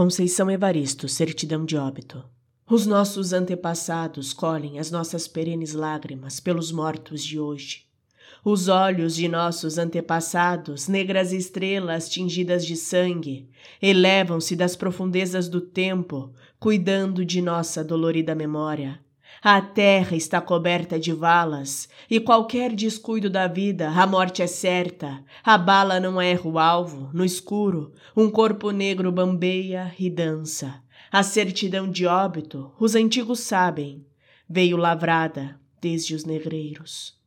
Conceição Evaristo, certidão de óbito. Os nossos antepassados colhem as nossas perenes lágrimas pelos mortos de hoje. Os olhos de nossos antepassados, negras estrelas tingidas de sangue, elevam-se das profundezas do tempo, cuidando de nossa dolorida memória. A terra está coberta de valas, e qualquer descuido da vida, a morte é certa. A bala não erra o alvo, no escuro, um corpo negro bambeia e dança. A certidão de óbito, os antigos sabem, veio lavrada desde os negreiros.